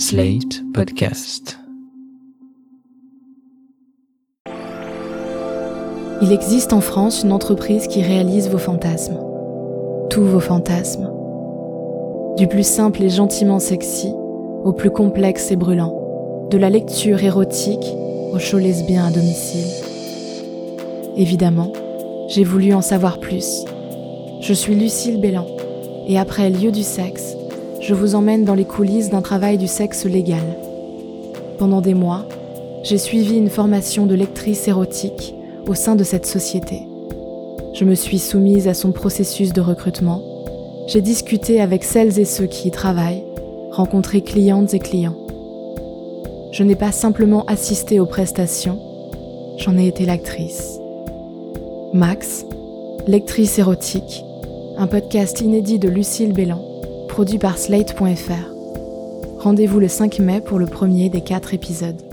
Slate Podcast. Il existe en France une entreprise qui réalise vos fantasmes. Tous vos fantasmes. Du plus simple et gentiment sexy au plus complexe et brûlant. De la lecture érotique au show lesbien à domicile. Évidemment, j'ai voulu en savoir plus. Je suis Lucille Bélan et après Lieu du sexe, je vous emmène dans les coulisses d'un travail du sexe légal. Pendant des mois, j'ai suivi une formation de lectrice érotique au sein de cette société. Je me suis soumise à son processus de recrutement. J'ai discuté avec celles et ceux qui y travaillent, rencontré clientes et clients. Je n'ai pas simplement assisté aux prestations, j'en ai été l'actrice. Max, lectrice érotique, un podcast inédit de Lucille Bélan, produit par Slate.fr. Rendez-vous le 5 mai pour le premier des quatre épisodes.